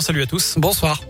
Salut à tous. Bonsoir.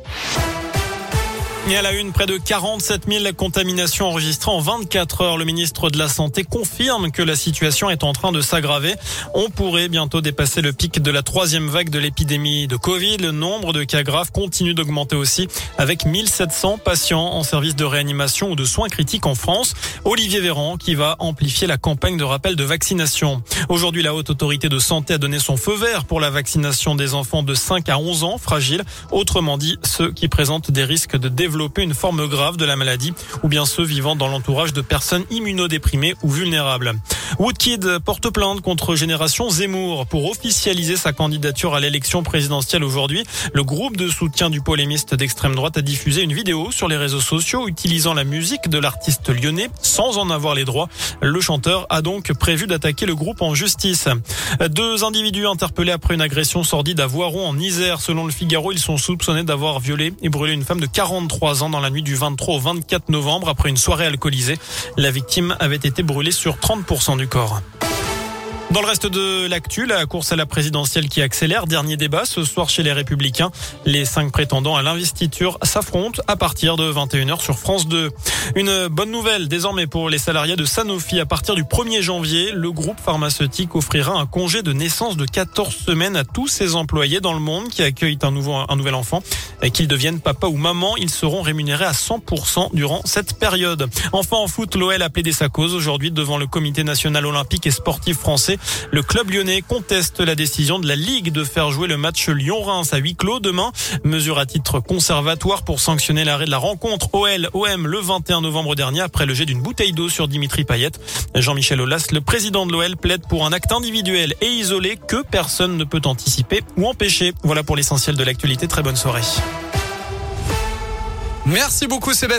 Et à la une, près de 47 000 contaminations enregistrées en 24 heures. Le ministre de la Santé confirme que la situation est en train de s'aggraver. On pourrait bientôt dépasser le pic de la troisième vague de l'épidémie de Covid. Le nombre de cas graves continue d'augmenter aussi avec 1700 patients en service de réanimation ou de soins critiques en France. Olivier Véran qui va amplifier la campagne de rappel de vaccination. Aujourd'hui, la haute autorité de santé a donné son feu vert pour la vaccination des enfants de 5 à 11 ans fragiles. Autrement dit, ceux qui présentent des risques de développement développer une forme grave de la maladie ou bien ceux vivant dans l'entourage de personnes immunodéprimées ou vulnérables. Woodkid porte plainte contre Génération Zemmour pour officialiser sa candidature à l'élection présidentielle aujourd'hui. Le groupe de soutien du polémiste d'extrême droite a diffusé une vidéo sur les réseaux sociaux utilisant la musique de l'artiste lyonnais sans en avoir les droits. Le chanteur a donc prévu d'attaquer le groupe en justice. Deux individus interpellés après une agression sordide à Voiron en Isère. Selon le Figaro, ils sont soupçonnés d'avoir violé et brûlé une femme de 43 ans dans la nuit du 23 au 24 novembre après une soirée alcoolisée. La victime avait été brûlée sur 30% du corps. Dans le reste de l'actu, la course à la présidentielle qui accélère. Dernier débat ce soir chez les Républicains. Les cinq prétendants à l'investiture s'affrontent à partir de 21h sur France 2. Une bonne nouvelle désormais pour les salariés de Sanofi. À partir du 1er janvier, le groupe pharmaceutique offrira un congé de naissance de 14 semaines à tous ses employés dans le monde qui accueillent un, nouveau, un nouvel enfant. Qu'ils deviennent papa ou maman, ils seront rémunérés à 100% durant cette période. Enfin en foot, l'OL a plaidé sa cause aujourd'hui devant le comité national olympique et sportif français. Le club lyonnais conteste la décision de la Ligue de faire jouer le match Lyon-Reims à huis clos demain. Mesure à titre conservatoire pour sanctionner l'arrêt de la rencontre OL-OM le 21 novembre dernier après le jet d'une bouteille d'eau sur Dimitri Payet. Jean-Michel Aulas, le président de l'OL, plaide pour un acte individuel et isolé que personne ne peut anticiper ou empêcher. Voilà pour l'essentiel de l'actualité. Très bonne soirée. Merci beaucoup Sébastien.